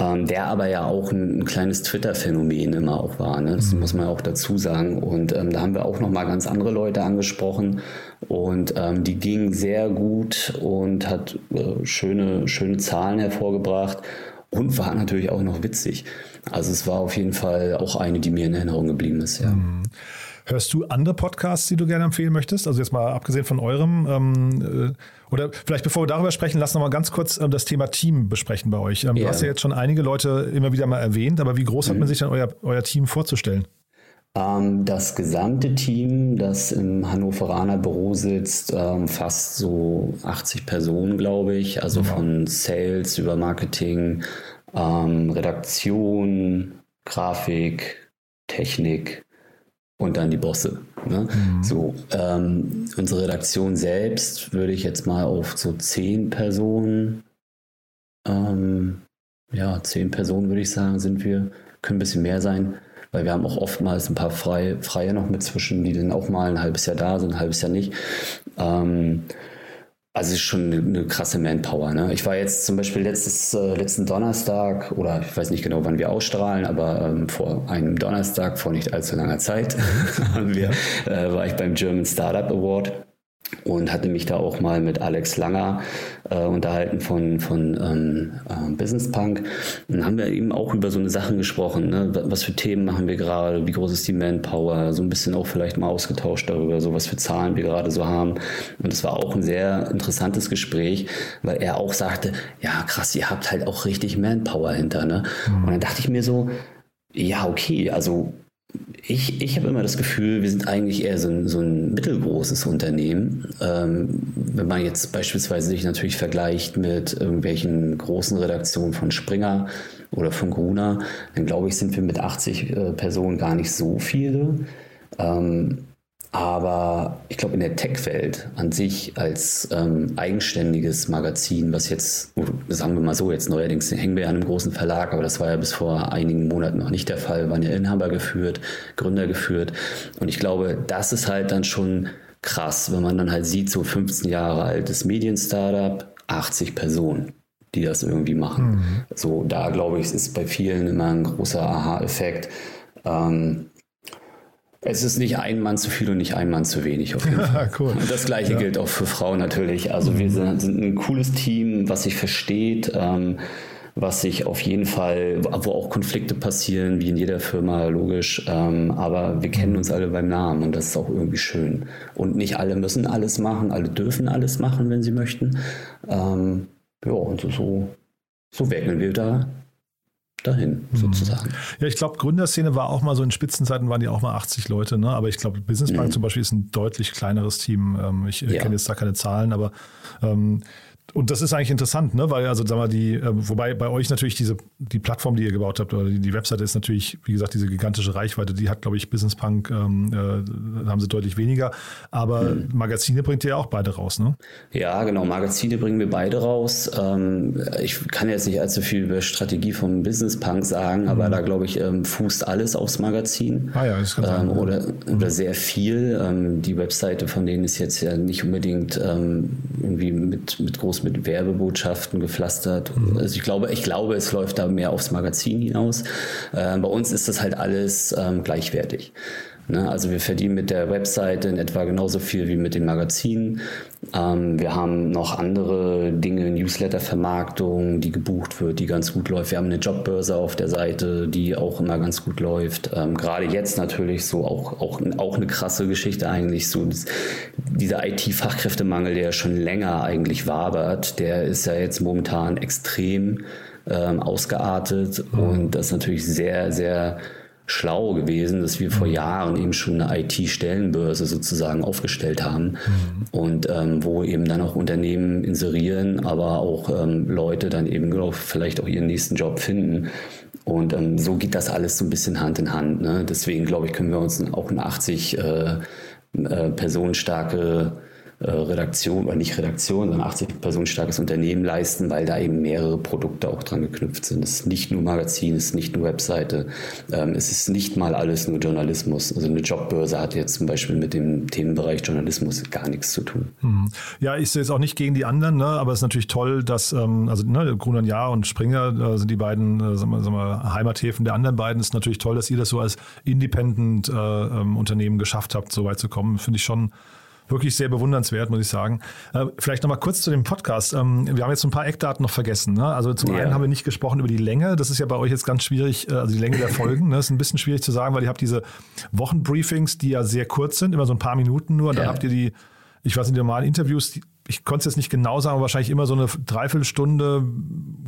Ähm, der aber ja auch ein, ein kleines Twitter-Phänomen immer auch war, ne? das muss man auch dazu sagen. Und ähm, da haben wir auch nochmal ganz andere Leute angesprochen und ähm, die ging sehr gut und hat äh, schöne, schöne Zahlen hervorgebracht und war natürlich auch noch witzig. Also es war auf jeden Fall auch eine, die mir in Erinnerung geblieben ist, ja. Hörst du andere Podcasts, die du gerne empfehlen möchtest? Also jetzt mal abgesehen von eurem. Ähm, äh, oder vielleicht bevor wir darüber sprechen, lass noch mal ganz kurz ähm, das Thema Team besprechen bei euch. Ähm, Du Ja. hast ja jetzt schon einige Leute immer wieder mal erwähnt, aber wie groß hat man sich denn euer, euer Team vorzustellen? Ähm, das gesamte Team, das im Hannoveraner Büro sitzt, ähm, fast so 80 Personen, glaube ich. Also von Sales über Marketing, ähm, Redaktion, Grafik, Technik und dann die Bosse. Ne? So, ähm, unsere Redaktion selbst würde ich jetzt mal auf so zehn Personen, ähm, ja, zehn Personen würde ich sagen, sind wir. Können ein bisschen mehr sein, weil wir haben auch oftmals ein paar Freie, Freie noch mit zwischen, die dann auch mal ein halbes Jahr da sind, ein halbes Jahr nicht. Ähm, also ist schon eine, eine krasse Manpower. Ne? Ich war jetzt zum Beispiel letztes, äh, letzten Donnerstag, oder ich weiß nicht genau, wann wir ausstrahlen, aber ähm, vor einem Donnerstag, vor nicht allzu langer Zeit, *laughs* haben wir, äh, war ich beim German Startup Award und hatte mich da auch mal mit Alex Langer äh, unterhalten von, von ähm, äh, Business Punk. Und dann haben wir eben auch über so eine Sachen gesprochen. Ne? Was für Themen machen wir gerade? Wie groß ist die Manpower? So ein bisschen auch vielleicht mal ausgetauscht darüber, so was für Zahlen wir gerade so haben. Und es war auch ein sehr interessantes Gespräch, weil er auch sagte, ja krass, ihr habt halt auch richtig Manpower hinter. Ne? Und dann dachte ich mir so, ja, okay, also ich, ich habe immer das Gefühl, wir sind eigentlich eher so ein, so ein mittelgroßes Unternehmen. Ähm, wenn man jetzt beispielsweise sich natürlich vergleicht mit irgendwelchen großen Redaktionen von Springer oder von Gruner, dann glaube ich, sind wir mit 80 äh, Personen gar nicht so viele. Ähm, aber ich glaube, in der Tech-Welt an sich als ähm, eigenständiges Magazin, was jetzt, sagen wir mal so, jetzt neuerdings hängen wir ja an einem großen Verlag, aber das war ja bis vor einigen Monaten noch nicht der Fall, waren ja Inhaber geführt, Gründer geführt. Und ich glaube, das ist halt dann schon krass, wenn man dann halt sieht, so 15 Jahre altes Medien-Startup, 80 Personen die das irgendwie machen. So, da glaube ich, ist bei vielen immer ein großer Aha-Effekt. Ähm, es ist nicht ein Mann zu viel und nicht ein Mann zu wenig auf jeden Fall. cool. Und das gleiche gilt auch für Frauen natürlich. Also wir sind, sind ein cooles Team, was sich versteht, ähm, was sich auf jeden Fall, wo auch Konflikte passieren, wie in jeder Firma, logisch. Ähm, aber wir kennen uns alle beim Namen und das ist auch irgendwie schön. Und nicht alle müssen alles machen, alle dürfen alles machen, wenn sie möchten. Ähm, ja, und so, so wägeln wir da dahin, sozusagen. Ja, ich glaube, Gründerszene war auch mal so in Spitzenzeiten waren die auch mal 80 Leute, ne? Aber ich glaube, Business Bank zum Beispiel ist ein deutlich kleineres Team. Ähm, ich Ja. kenne jetzt da keine Zahlen, aber ähm, und das ist eigentlich interessant, ne? weil also sag mal, die, äh, wobei bei euch natürlich diese, die Plattform, die ihr gebaut habt, oder die, die Webseite ist natürlich, wie gesagt, diese gigantische Reichweite, die hat, glaube ich, Business Punk, ähm, äh, haben sie deutlich weniger. Aber mhm. Magazine bringt ihr ja auch beide raus, ne? Ja, genau, Magazine bringen wir beide raus. Ähm, ich kann jetzt nicht allzu viel über Strategie vom Business Punk sagen, mhm. aber da glaube ich, ähm, fußt alles aufs Magazin. Ah ja, das kann sein. Ähm, oder, mhm. oder sehr viel. Ähm, die Webseite von denen ist jetzt ja nicht unbedingt ähm, irgendwie mit, mit groß mit Werbebotschaften gepflastert. Mhm. Also ich glaube, ich glaube, es läuft da mehr aufs Magazin hinaus. Äh, bei uns ist das halt alles ähm, gleichwertig. Ne? Also wir verdienen mit der Webseite in etwa genauso viel wie mit den Magazinen. Ähm, wir haben noch andere Dinge, Newsletter-Vermarktung, die gebucht wird, die ganz gut läuft. Wir haben eine Jobbörse auf der Seite, die auch immer ganz gut läuft. Ähm, gerade jetzt natürlich so auch, auch, auch eine krasse Geschichte eigentlich. So dieser IT-Fachkräftemangel, der schon länger eigentlich wabert, der ist ja jetzt momentan extrem ähm, ausgeartet mhm. und das ist natürlich sehr, sehr schlau gewesen, dass wir vor mhm. Jahren eben schon eine IT-Stellenbörse sozusagen aufgestellt haben mhm. und ähm, wo eben dann auch Unternehmen inserieren, aber auch ähm, Leute dann eben auch vielleicht auch ihren nächsten Job finden. Und ähm, so geht das alles so ein bisschen Hand in Hand. Ne? Deswegen glaube ich, können wir uns auch eine 80 äh, äh, personenstarke äh, Redaktion, oder nicht Redaktion, sondern 80 Personen starkes Unternehmen leisten, weil da eben mehrere Produkte auch dran geknüpft sind. Es ist nicht nur Magazin, es ist nicht nur Webseite, ähm, es ist nicht mal alles nur Journalismus. Also eine Jobbörse hat jetzt zum Beispiel mit dem Themenbereich Journalismus gar nichts zu tun. Hm. Ja, ich sehe es auch nicht gegen die anderen, ne? aber es ist natürlich toll, dass, ähm, also ne, Gruner Jahr und Springer äh, sind die beiden äh, sagen wir, sagen wir, Heimathäfen der anderen beiden. Es ist natürlich toll, dass ihr das so als Independent äh, ähm, geschafft habt, so weit zu kommen. Finde ich schon wirklich sehr bewundernswert, muss ich sagen. Äh, vielleicht nochmal kurz zu dem Podcast. Ähm, wir haben jetzt ein paar Eckdaten noch vergessen. Ne? Also zum yeah. einen haben wir nicht gesprochen über die Länge. Das ist ja bei euch jetzt ganz schwierig, äh, also die Länge der Folgen. Ne? Das ist ein bisschen schwierig zu sagen, weil ihr habt diese Wochenbriefings, die ja sehr kurz sind, immer so ein paar Minuten nur. Dann yeah. habt ihr die, ich weiß nicht, die normalen Interviews, die, ich konnte es jetzt nicht genau sagen, aber wahrscheinlich immer so eine Dreiviertelstunde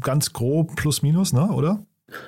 ganz grob plus minus, ne? oder?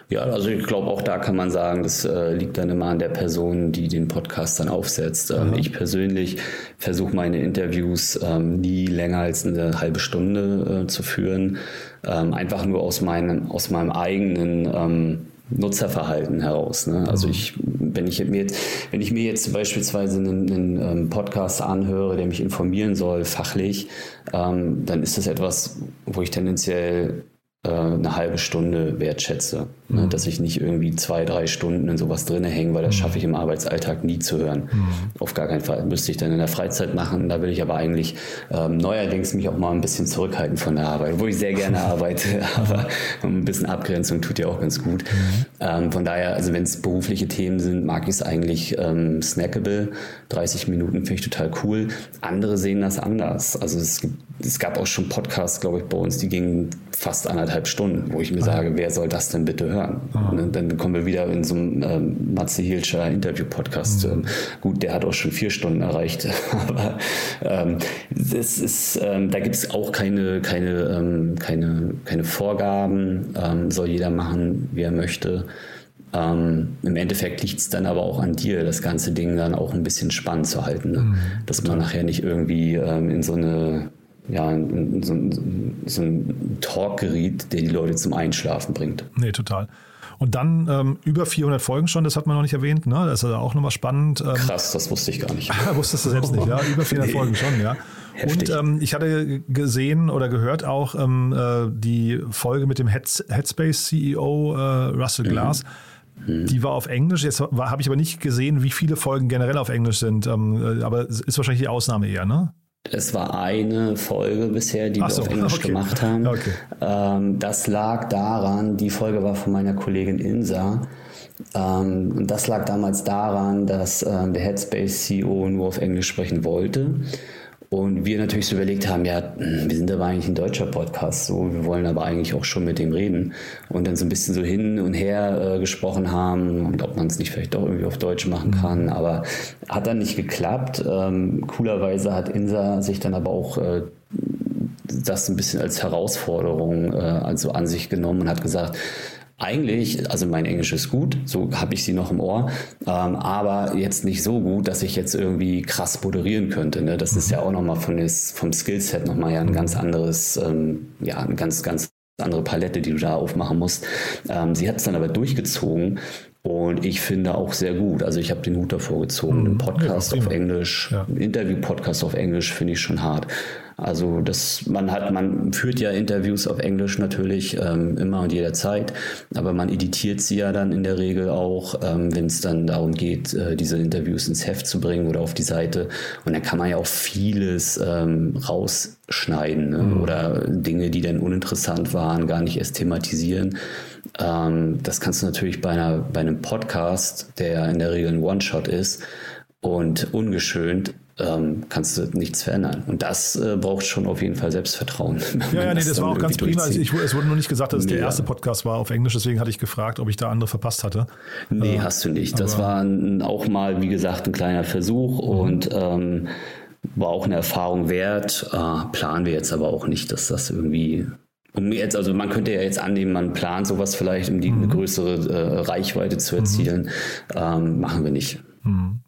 Ja, also ich glaube, auch da kann man sagen, das äh, liegt dann immer an der Person, die den Podcast dann aufsetzt. Ähm, ich persönlich versuche meine Interviews ähm, nie länger als eine halbe Stunde äh, zu führen. Ähm, einfach nur aus meinem, aus meinem eigenen ähm, Nutzerverhalten heraus. Ne? Also ich, wenn ich mir jetzt, wenn ich mir jetzt beispielsweise einen, einen ähm, Podcast anhöre, der mich informieren soll, fachlich, ähm, dann ist das etwas, wo ich tendenziell eine halbe Stunde wertschätze. Ne? Mhm. Dass ich nicht irgendwie zwei, drei Stunden in sowas drinne hänge, weil das mhm. schaffe ich im Arbeitsalltag nie zu hören. Mhm. Auf gar keinen Fall. Müsste ich dann in der Freizeit machen. Da will ich aber eigentlich ähm, neuerdings mich auch mal ein bisschen zurückhalten von der Arbeit, wo ich sehr gerne *laughs* arbeite, aber ein bisschen Abgrenzung tut ja auch ganz gut. Mhm. Ähm, von daher, also wenn es berufliche Themen sind, mag ich es eigentlich ähm, snackable. 30 Minuten finde ich total cool. Andere sehen das anders. Also es, gibt, es gab auch schon Podcasts, glaube ich, bei uns, die gingen fast anderthalb Stunden, wo ich mir ah. sage, wer soll das denn bitte hören? Ah. Und dann kommen wir wieder in so einem ähm, Matze Hilscher Interview-Podcast. Mhm. Ähm, gut, der hat auch schon vier Stunden erreicht, *laughs* aber ähm, das ist, ähm, da gibt es auch keine, keine, ähm, keine, keine Vorgaben, ähm, soll jeder machen, wie er möchte. Ähm, Im Endeffekt liegt es dann aber auch an dir, das ganze Ding dann auch ein bisschen spannend zu halten. Ne? Mhm, Dass man nachher nicht irgendwie ähm, in so eine ja, so, so ein Talk geriet, der die Leute zum Einschlafen bringt. Nee, total. Und dann ähm, über 400 Folgen schon, das hat man noch nicht erwähnt, ne? Das ist ja auch nochmal spannend. Ähm, Krass, das wusste ich gar nicht. Wusstest du selbst nicht, ja? Über 400 *laughs* nee. Folgen schon, ja. Heftig. Und ähm, ich hatte gesehen oder gehört auch ähm, äh, die Folge mit dem Heads Headspace CEO äh, Russell mhm. Glass. Mhm. Die war auf Englisch. Jetzt habe ich aber nicht gesehen, wie viele Folgen generell auf Englisch sind. Ähm, äh, aber ist wahrscheinlich die Ausnahme eher, ne? Es war eine Folge bisher, die so, wir auf Englisch okay. gemacht haben. Okay. Ähm, das lag daran, die Folge war von meiner Kollegin Insa. Ähm, und das lag damals daran, dass äh, der Headspace CEO nur auf Englisch sprechen wollte. Und wir natürlich so überlegt haben, ja, hm, wir sind aber eigentlich ein deutscher Podcast, so, wir wollen aber eigentlich auch schon mit dem reden. Und dann so ein bisschen so hin und her äh, gesprochen haben und ob man es nicht vielleicht doch irgendwie auf Deutsch machen mhm. kann. Aber hat dann nicht geklappt. Ähm, coolerweise hat Insa sich dann aber auch äh, das ein bisschen als Herausforderung äh, also an sich genommen und hat gesagt, eigentlich, also mein Englisch ist gut, so habe ich sie noch im Ohr, ähm, aber jetzt nicht so gut, dass ich jetzt irgendwie krass moderieren könnte. Ne? Das ist ja auch nochmal von des, vom Skillset nochmal ja ein ganz anderes, ähm, ja, eine ganz, ganz andere Palette, die du da aufmachen musst. Ähm, sie hat es dann aber durchgezogen und ich finde auch sehr gut. Also ich habe den Hut davor gezogen. Mhm. Ein Podcast ja, auf Englisch, ja. Interview-Podcast auf Englisch finde ich schon hart. Also das, man hat, man führt ja Interviews auf Englisch natürlich ähm, immer und jederzeit, aber man editiert sie ja dann in der Regel auch, ähm, wenn es dann darum geht, äh, diese Interviews ins Heft zu bringen oder auf die Seite. Und dann kann man ja auch vieles ähm, rausschneiden ne? mhm. oder Dinge, die dann uninteressant waren, gar nicht erst thematisieren. Ähm, das kannst du natürlich bei, einer, bei einem Podcast, der in der Regel ein One-Shot ist und ungeschönt, ähm, kannst du nichts verändern. Und das äh, braucht schon auf jeden Fall Selbstvertrauen. *laughs* Ja, ja, nee, das, das war auch ganz prima. Also ich, es wurde nur nicht gesagt, dass es der erste Podcast war auf Englisch, deswegen hatte ich gefragt, ob ich da andere verpasst hatte. Nee, äh, hast du nicht. Das war ein, auch mal, wie gesagt, ein kleiner Versuch mhm. und ähm, war auch eine Erfahrung wert. Äh, planen wir jetzt aber auch nicht, dass das irgendwie um jetzt, also man könnte ja jetzt annehmen, man plant sowas vielleicht, um die mhm. eine größere äh, Reichweite zu erzielen. Mhm. Ähm, machen wir nicht. Mhm.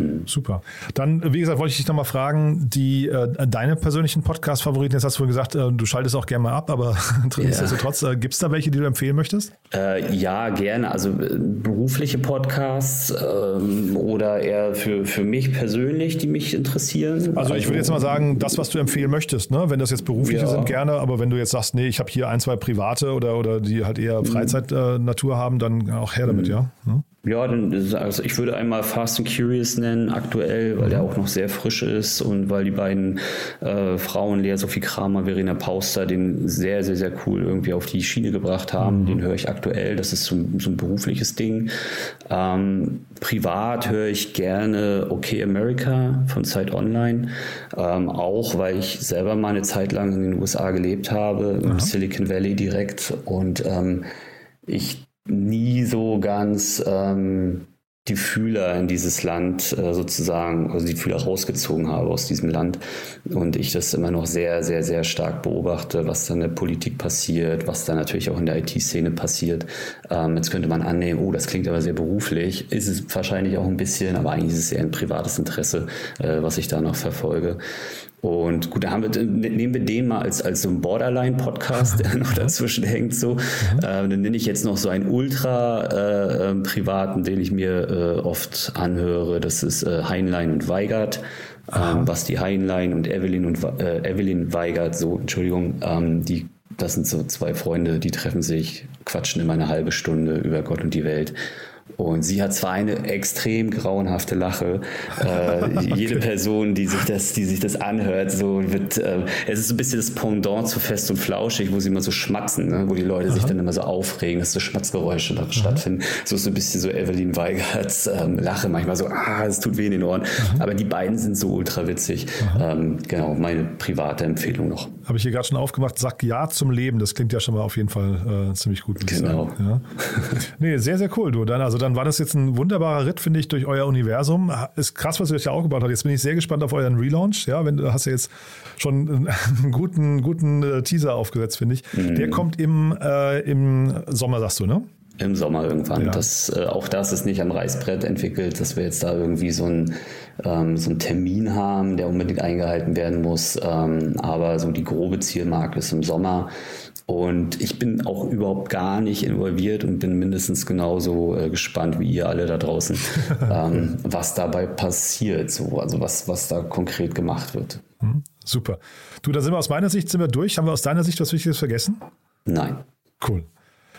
Mhm. Super. Dann, wie gesagt, wollte ich dich nochmal fragen, die äh, deine persönlichen Podcast-Favoriten, jetzt hast du gesagt, äh, du schaltest auch gerne mal ab, aber *laughs* nichtsdestotrotz, ja. äh, gibt es da welche, die du empfehlen möchtest? Äh, ja, gerne. Also äh, berufliche Podcasts ähm, oder eher für, für mich persönlich, die mich interessieren. Also, ich würde jetzt mal sagen, das, was du empfehlen möchtest, ne? wenn das jetzt berufliche ja. sind, gerne, aber wenn du jetzt sagst, nee, ich habe hier ein, zwei private oder, oder die halt eher mhm. Freizeitnatur haben, dann auch her damit, mhm. ja? Hm? Ja, also ich würde einmal Fast and Curious nennen, aktuell, weil der auch noch sehr frisch ist und weil die beiden äh, Frauen, Lea Sophie Kramer, Verena Pauster, den sehr, sehr, sehr cool irgendwie auf die Schiene gebracht haben. Mhm. Den höre ich aktuell, das ist so, so ein berufliches Ding. Ähm, privat höre ich gerne Okay America von Zeit Online, ähm, auch weil ich selber mal eine Zeit lang in den USA gelebt habe, im Silicon Valley direkt und ähm, ich nie so ganz ähm, die Fühler in dieses Land äh, sozusagen, also die Fühler rausgezogen habe aus diesem Land und ich das immer noch sehr, sehr, sehr stark beobachte, was da in der Politik passiert, was da natürlich auch in der IT-Szene passiert. Ähm, jetzt könnte man annehmen, oh, das klingt aber sehr beruflich, ist es wahrscheinlich auch ein bisschen, aber eigentlich ist es eher ein privates Interesse, äh, was ich da noch verfolge. Und gut, da haben wir, nehmen wir den mal als, als so ein Borderline-Podcast, der *laughs* noch dazwischen hängt. So. Mhm. Äh, dann nenne ich jetzt noch so einen ultra-privaten, äh, den ich mir äh, oft anhöre. Das ist äh, Heinlein und Weigert. Ähm, Basti Heinlein und Evelyn und äh, Evelyn Weigert, so, Entschuldigung, ähm, die das sind so zwei Freunde, die treffen sich, quatschen immer eine halbe Stunde über Gott und die Welt. Und sie hat zwar eine extrem grauenhafte Lache. Äh, *laughs* okay. Jede Person, die sich das, die sich das anhört, so wird, äh, es ist so ein bisschen das Pendant zu fest und flauschig, wo sie immer so schmatzen, ne? wo die Leute Aha. sich dann immer so aufregen, dass so Schmatzgeräusche da stattfinden. So ist so ein bisschen so Evelyn Weigerts ähm, Lache manchmal so, ah, es tut weh in den Ohren. Aha. Aber die beiden sind so ultra witzig. Ähm, genau, meine private Empfehlung noch. Habe ich hier gerade schon aufgemacht, sag Ja zum Leben. Das klingt ja schon mal auf jeden Fall äh, ziemlich gut. Genau. Ja. *laughs* nee, sehr, sehr cool, du. Dann, also dann war das jetzt ein wunderbarer Ritt, finde ich, durch euer Universum. Ist krass, was ihr euch da aufgebaut habt. Jetzt bin ich sehr gespannt auf euren Relaunch. Ja, wenn du hast ja jetzt schon *laughs* einen guten, guten äh, Teaser aufgesetzt, finde ich. Mhm. Der kommt im, äh, im Sommer, sagst du, ne? Im Sommer irgendwann. Ja. Das, äh, auch das ist nicht am Reißbrett entwickelt, dass wir jetzt da irgendwie so einen, ähm, so einen Termin haben, der unbedingt eingehalten werden muss. Ähm, aber so die grobe Zielmarke ist im Sommer. Und ich bin auch überhaupt gar nicht involviert und bin mindestens genauso äh, gespannt wie ihr alle da draußen, *laughs* ähm, was dabei passiert, so, also was, was da konkret gemacht wird. Mhm, super. Du, da sind wir aus meiner Sicht sind wir durch. Haben wir aus deiner Sicht was Wichtiges vergessen? Nein. Cool.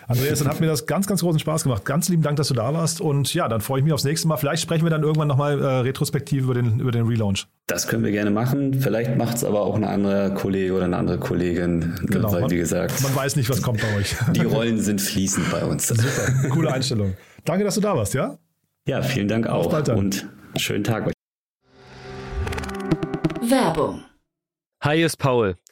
Andreas, dann hat mir das ganz, ganz großen Spaß gemacht. Ganz lieben Dank, dass du da warst. Und ja, dann freue ich mich aufs nächste Mal. Vielleicht sprechen wir dann irgendwann nochmal äh, retrospektiv über den, über den Relaunch. Das können wir gerne machen. Vielleicht macht es aber auch ein anderer Kollege oder eine andere Kollegin. Ne, genau, weil, man, wie gesagt, man weiß nicht, was kommt bei euch. *laughs* Die Rollen sind fließend bei uns. Super, coole Einstellung. Danke, dass du da warst, ja? Ja, vielen Dank auch. Und schönen Tag euch. Werbung. Hi, ist Paul.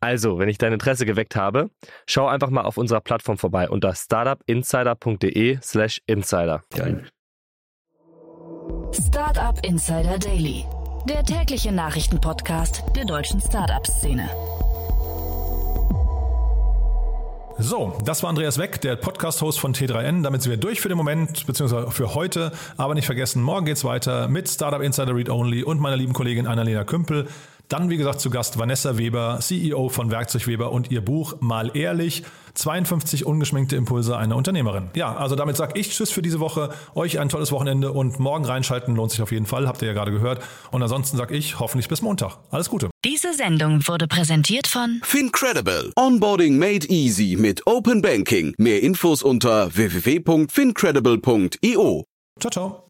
Also, wenn ich dein Interesse geweckt habe, schau einfach mal auf unserer Plattform vorbei unter startupinsider.de/slash insider. Startup Insider Daily, der tägliche Nachrichtenpodcast der deutschen Startup-Szene. So, das war Andreas Weck, der Podcast-Host von T3N. Damit sind wir durch für den Moment, beziehungsweise für heute. Aber nicht vergessen, morgen geht's weiter mit Startup Insider Read Only und meiner lieben Kollegin Annalena Kümpel. Dann, wie gesagt, zu Gast Vanessa Weber, CEO von Werkzeug Weber und ihr Buch Mal ehrlich. 52 ungeschminkte Impulse einer Unternehmerin. Ja, also damit sage ich Tschüss für diese Woche. Euch ein tolles Wochenende und morgen reinschalten lohnt sich auf jeden Fall, habt ihr ja gerade gehört. Und ansonsten sage ich hoffentlich bis Montag. Alles Gute. Diese Sendung wurde präsentiert von Fincredible. Onboarding made easy mit Open Banking. Mehr Infos unter www.fincredible.io. Ciao, ciao.